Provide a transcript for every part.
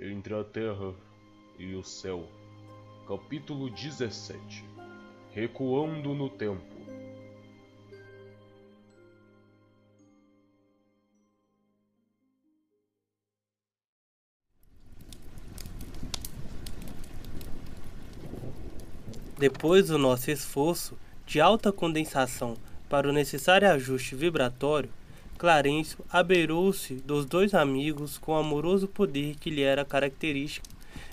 Entre a Terra e o Céu, capítulo 17 Recuando no Tempo. Depois do nosso esforço de alta condensação para o necessário ajuste vibratório, Clarencio abeirou-se dos dois amigos com o amoroso poder que lhe era característico,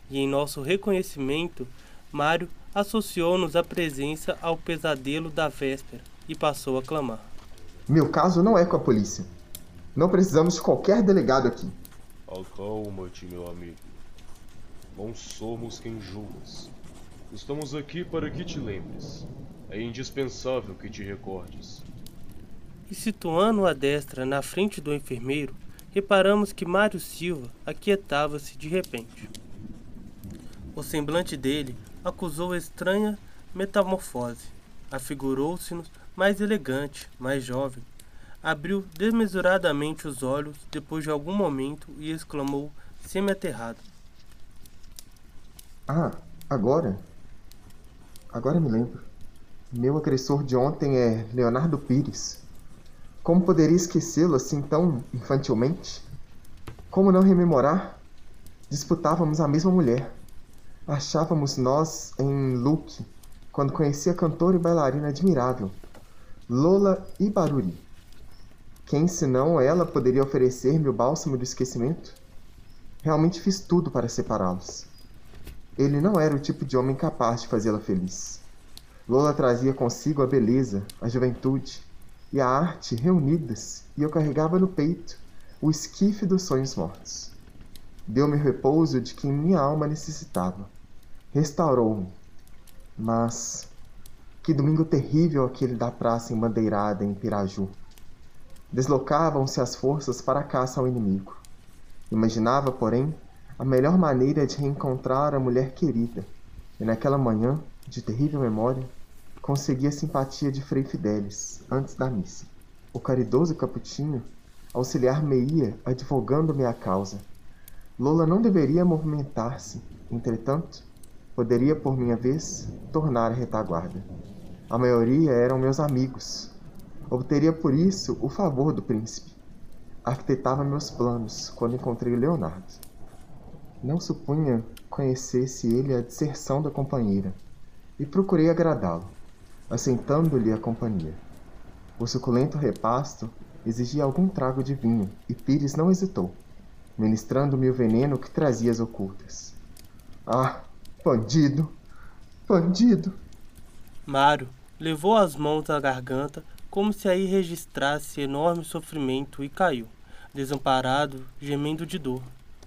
e em nosso reconhecimento, Mário associou-nos a presença ao pesadelo da véspera e passou a clamar. Meu caso não é com a polícia. Não precisamos de qualquer delegado aqui. Acalma-te, meu amigo. Não somos quem julgas. Estamos aqui para que te lembres. É indispensável que te recordes. E situando a destra na frente do enfermeiro, reparamos que Mário Silva aquietava-se de repente. O semblante dele acusou estranha metamorfose. Afigurou-se-nos mais elegante, mais jovem. Abriu desmesuradamente os olhos depois de algum momento e exclamou, semi-aterrado: Ah, agora? Agora me lembro. Meu agressor de ontem é Leonardo Pires. Como poderia esquecê-lo assim tão infantilmente? Como não rememorar? Disputávamos a mesma mulher. Achávamos nós em Luke, quando conheci a cantora e bailarina admirável, Lola Ibaruri. Quem senão ela poderia oferecer-me o bálsamo do esquecimento? Realmente fiz tudo para separá-los. Ele não era o tipo de homem capaz de fazê-la feliz. Lola trazia consigo a beleza, a juventude e a arte reunidas, e eu carregava no peito o esquife dos sonhos mortos. Deu-me o repouso de que minha alma necessitava. Restaurou-me. Mas que domingo terrível aquele da praça embandeirada em Piraju. Deslocavam-se as forças para a caça ao inimigo. Imaginava, porém, a melhor maneira de reencontrar a mulher querida, e naquela manhã, de terrível memória, consegui a simpatia de Frei Fidelis, antes da missa. O caridoso capuchinho auxiliar-me-ia advogando-me a causa. Lola não deveria movimentar-se, entretanto, poderia, por minha vez, tornar a retaguarda. A maioria eram meus amigos. Obteria por isso o favor do príncipe. Arquitetava meus planos quando encontrei Leonardo. Não supunha conhecesse ele a disserção da companheira, e procurei agradá-lo, assentando-lhe a companhia. O suculento repasto exigia algum trago de vinho, e Pires não hesitou, ministrando-me o veneno que trazia as ocultas. Ah, bandido! Bandido! Mário levou as mãos à garganta como se aí registrasse enorme sofrimento e caiu, desamparado, gemendo de dor.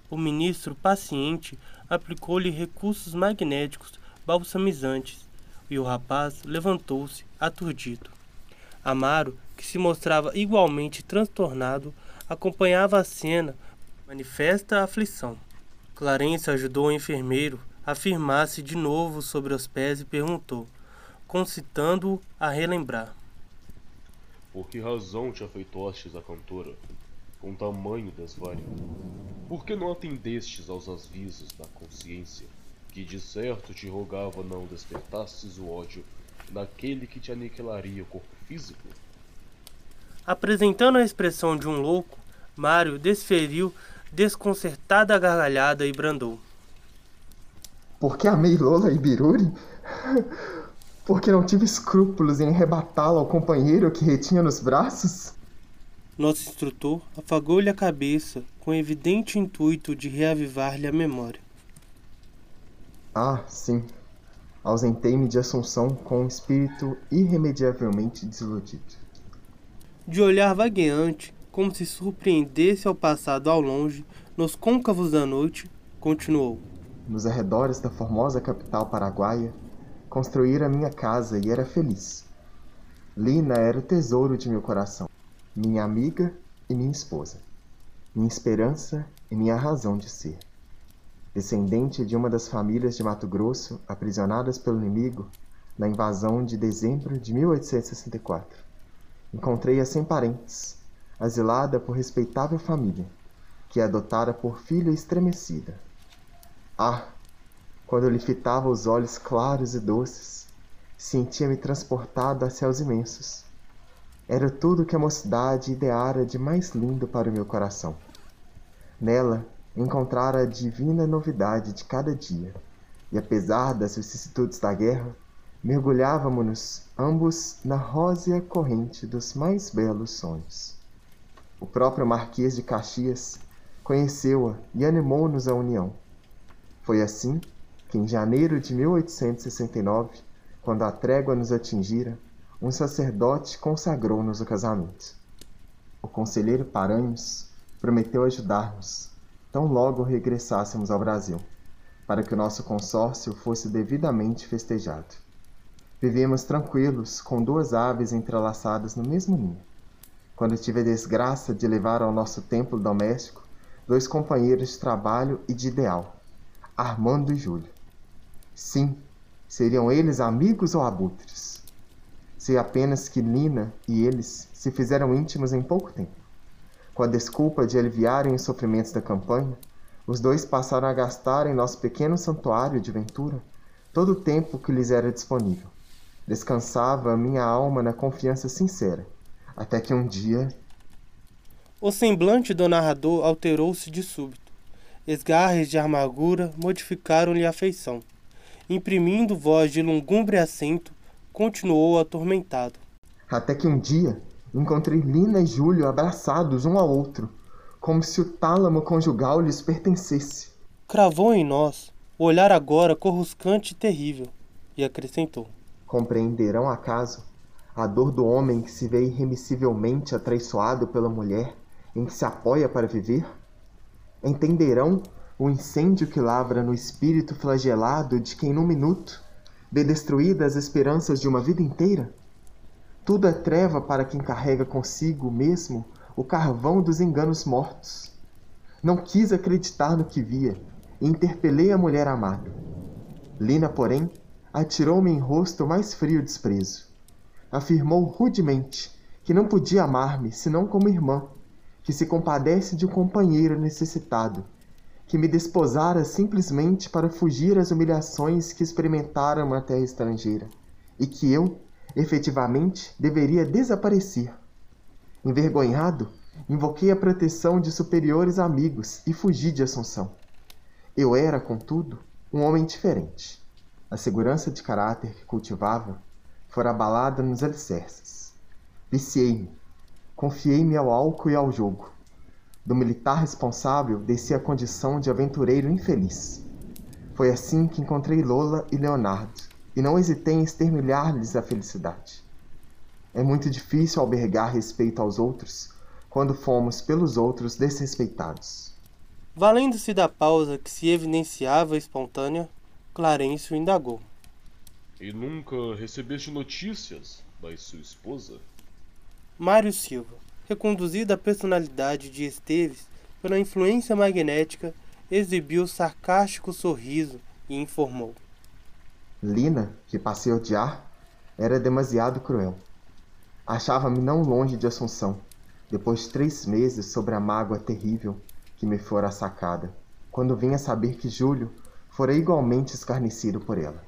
O ministro, paciente, aplicou-lhe recursos magnéticos balsamizantes, e o rapaz levantou-se, aturdido. Amaro, que se mostrava igualmente transtornado, acompanhava a cena, manifesta aflição. Clarence ajudou o enfermeiro a firmar-se de novo sobre os pés e perguntou, concitando-o a relembrar. Por que razão te afeitostes a cantora? com tamanho desvario? Por que não atendestes aos avisos da consciência, que de certo te rogava não despertasses o ódio daquele que te aniquilaria o corpo físico? Apresentando a expressão de um louco, Mário desferiu desconcertada gargalhada e brandou. Porque amei Lola e Biruri? Porque não tive escrúpulos em arrebatá-la ao companheiro que retinha nos braços? Nosso instrutor afagou-lhe a cabeça com evidente intuito de reavivar-lhe a memória. Ah, sim. Ausentei-me de Assunção com um espírito irremediavelmente desiludido. De olhar vagueante, como se surpreendesse ao passado ao longe, nos côncavos da noite, continuou. Nos arredores da formosa capital paraguaia, construíra minha casa e era feliz. Lina era o tesouro de meu coração minha amiga e minha esposa, minha esperança e minha razão de ser. Descendente de uma das famílias de Mato Grosso aprisionadas pelo inimigo na invasão de dezembro de 1864, encontrei-a sem parentes, asilada por respeitável família, que a adotara por filha estremecida, Ah, quando lhe fitava os olhos claros e doces, sentia-me transportado a céus imensos. Era tudo que a mocidade ideara de mais lindo para o meu coração. Nela encontrara a divina novidade de cada dia, e apesar das vicissitudes da guerra, mergulhávamos-nos ambos na rósea corrente dos mais belos sonhos. O próprio Marquês de Caxias conheceu-a e animou-nos à união. Foi assim que, em janeiro de 1869, quando a trégua nos atingira, um sacerdote consagrou-nos o casamento. O conselheiro Paranhos prometeu ajudar-nos, tão logo regressássemos ao Brasil, para que o nosso consórcio fosse devidamente festejado. Vivíamos tranquilos, com duas aves entrelaçadas no mesmo ninho. Quando tive a desgraça de levar ao nosso templo doméstico dois companheiros de trabalho e de ideal, Armando e Júlio. Sim, seriam eles amigos ou abutres? Sei apenas que Nina e eles se fizeram íntimos em pouco tempo. Com a desculpa de aliviarem os sofrimentos da campanha, os dois passaram a gastar em nosso pequeno santuário de Ventura todo o tempo que lhes era disponível. Descansava a minha alma na confiança sincera, até que um dia. O semblante do narrador alterou-se de súbito. Esgarres de amargura modificaram-lhe a feição. Imprimindo voz de lungumbre acento, continuou atormentado. Até que um dia encontrei Lina e Júlio abraçados um ao outro, como se o tálamo conjugal lhes pertencesse. Cravou em nós, o olhar agora corruscante e terrível, e acrescentou: Compreenderão acaso a dor do homem que se vê irremissivelmente atraiçoado pela mulher em que se apoia para viver? Entenderão o incêndio que lavra no espírito flagelado de quem num minuto vê destruídas as esperanças de uma vida inteira? Tudo é treva para quem carrega consigo mesmo o carvão dos enganos mortos. Não quis acreditar no que via e interpelei a mulher amada. Lina, porém, atirou-me em rosto o mais frio desprezo. Afirmou rudemente que não podia amar-me senão como irmã, que se compadece de um companheiro necessitado, que me desposara simplesmente para fugir às humilhações que experimentara uma terra estrangeira, e que eu, efetivamente, deveria desaparecer. Envergonhado, invoquei a proteção de superiores amigos e fugi de Assunção. Eu era, contudo, um homem diferente. A segurança de caráter que cultivava fora abalada nos alicerces. Viciei-me. Confiei-me ao álcool e ao jogo. Do militar responsável desci à condição de aventureiro infeliz. Foi assim que encontrei Lola e Leonardo, e não hesitei em exterminar-lhes a felicidade. É muito difícil albergar respeito aos outros quando fomos pelos outros desrespeitados. Valendo-se da pausa que se evidenciava espontânea, Clarencio indagou. E nunca recebeste notícias da sua esposa? Mário Silva, reconduzido à personalidade de Esteves pela influência magnética, exibiu sarcástico sorriso e informou. Lina, que passei a odiar, era demasiado cruel. Achava-me não longe de Assunção, depois de três meses sobre a mágoa terrível que me fora sacada, quando vim a saber que Júlio fora igualmente escarnecido por ela.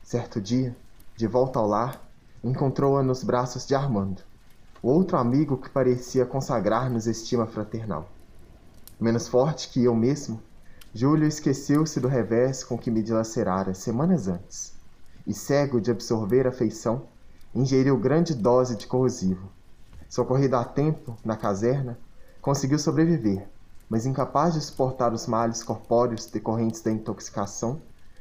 Certo dia, de volta ao lar, encontrou-a nos braços de Armando, o outro amigo que parecia consagrar-nos estima fraternal. Menos forte que eu mesmo, Júlio esqueceu-se do revés com que me dilacerara semanas antes, e cego de absorver a feição, ingeriu grande dose de corrosivo. Socorrido a tempo, na caserna, conseguiu sobreviver, mas incapaz de suportar os males corpóreos decorrentes da intoxicação,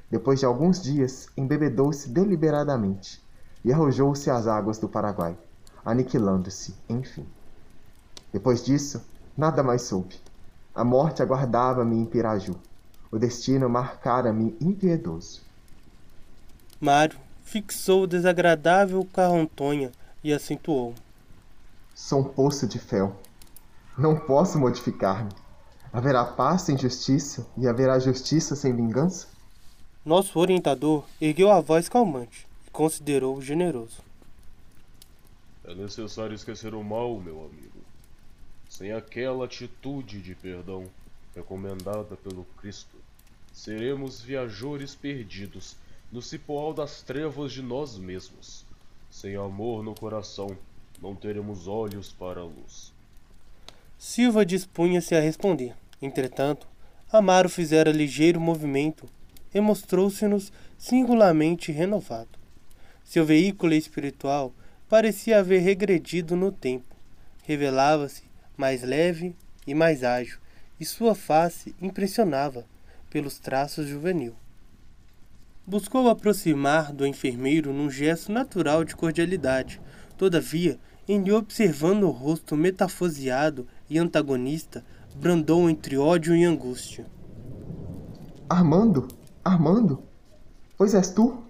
depois de alguns dias embebedou-se deliberadamente e arrojou-se às águas do Paraguai, aniquilando-se, enfim. Depois disso, nada mais soube. A morte aguardava-me em Piraju. O destino marcara-me impiedoso. Mário fixou o desagradável Carrontonha e acentuou. Sou um poço de fel. Não posso modificar-me. Haverá paz sem justiça e haverá justiça sem vingança? Nosso orientador ergueu a voz calmante e considerou generoso. É necessário esquecer o mal, meu amigo. Sem aquela atitude de perdão recomendada pelo Cristo, seremos viajores perdidos no cipoal das trevas de nós mesmos. Sem amor no coração, não teremos olhos para a luz. Silva dispunha-se a responder. Entretanto, Amaro fizera ligeiro movimento e mostrou-se-nos singularmente renovado. Seu veículo espiritual parecia haver regredido no tempo. Revelava-se mais leve e mais ágil, e sua face impressionava pelos traços juvenil. Buscou aproximar do enfermeiro num gesto natural de cordialidade. Todavia, em lhe observando o rosto metafoseado e antagonista, brandou entre ódio e angústia. Armando? Armando? Pois és tu?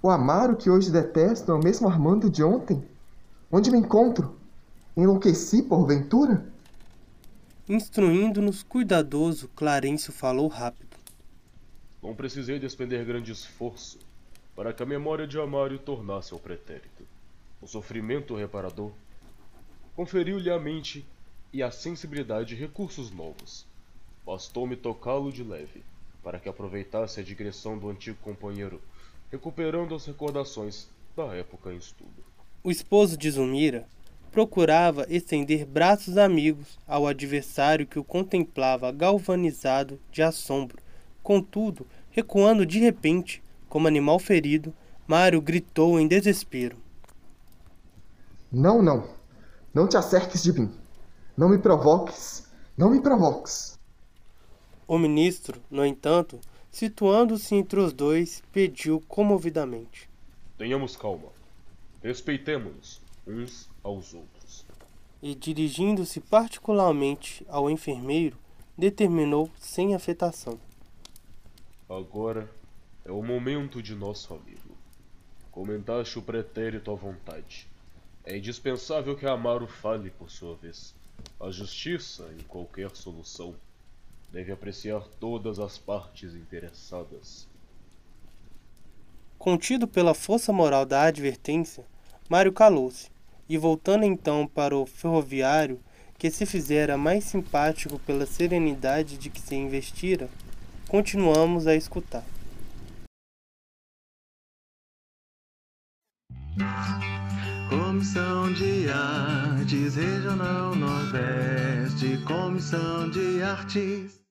O Amaro que hoje detesto é o mesmo Armando de ontem? Onde me encontro? Enlouqueci, porventura? Instruindo-nos cuidadoso, Clarencio falou rápido. Não precisei despender grande esforço para que a memória de Amário tornasse ao pretérito. O sofrimento reparador conferiu-lhe à mente e à sensibilidade recursos novos. Bastou-me tocá-lo de leve, para que aproveitasse a digressão do antigo companheiro, recuperando as recordações da época em estudo. O esposo de Zumira procurava estender braços amigos ao adversário que o contemplava galvanizado de assombro. Contudo, recuando de repente, como animal ferido, Mário gritou em desespero: Não, não. Não te acerques de mim. Não me provoques. Não me provoques. O ministro, no entanto, situando-se entre os dois, pediu comovidamente: Tenhamos calma. Respeitemo-nos uns aos outros. E dirigindo-se particularmente ao enfermeiro, determinou sem afetação: Agora é o momento de nosso amigo. Comentaste o pretérito à vontade. É indispensável que Amaro fale por sua vez. A justiça, em qualquer solução, deve apreciar todas as partes interessadas. Contido pela força moral da advertência, Mário calou-se e, voltando então para o ferroviário, que se fizera mais simpático pela serenidade de que se investira, continuamos a escutar. Comissão de Artes Regional Nordeste, Comissão de Artes.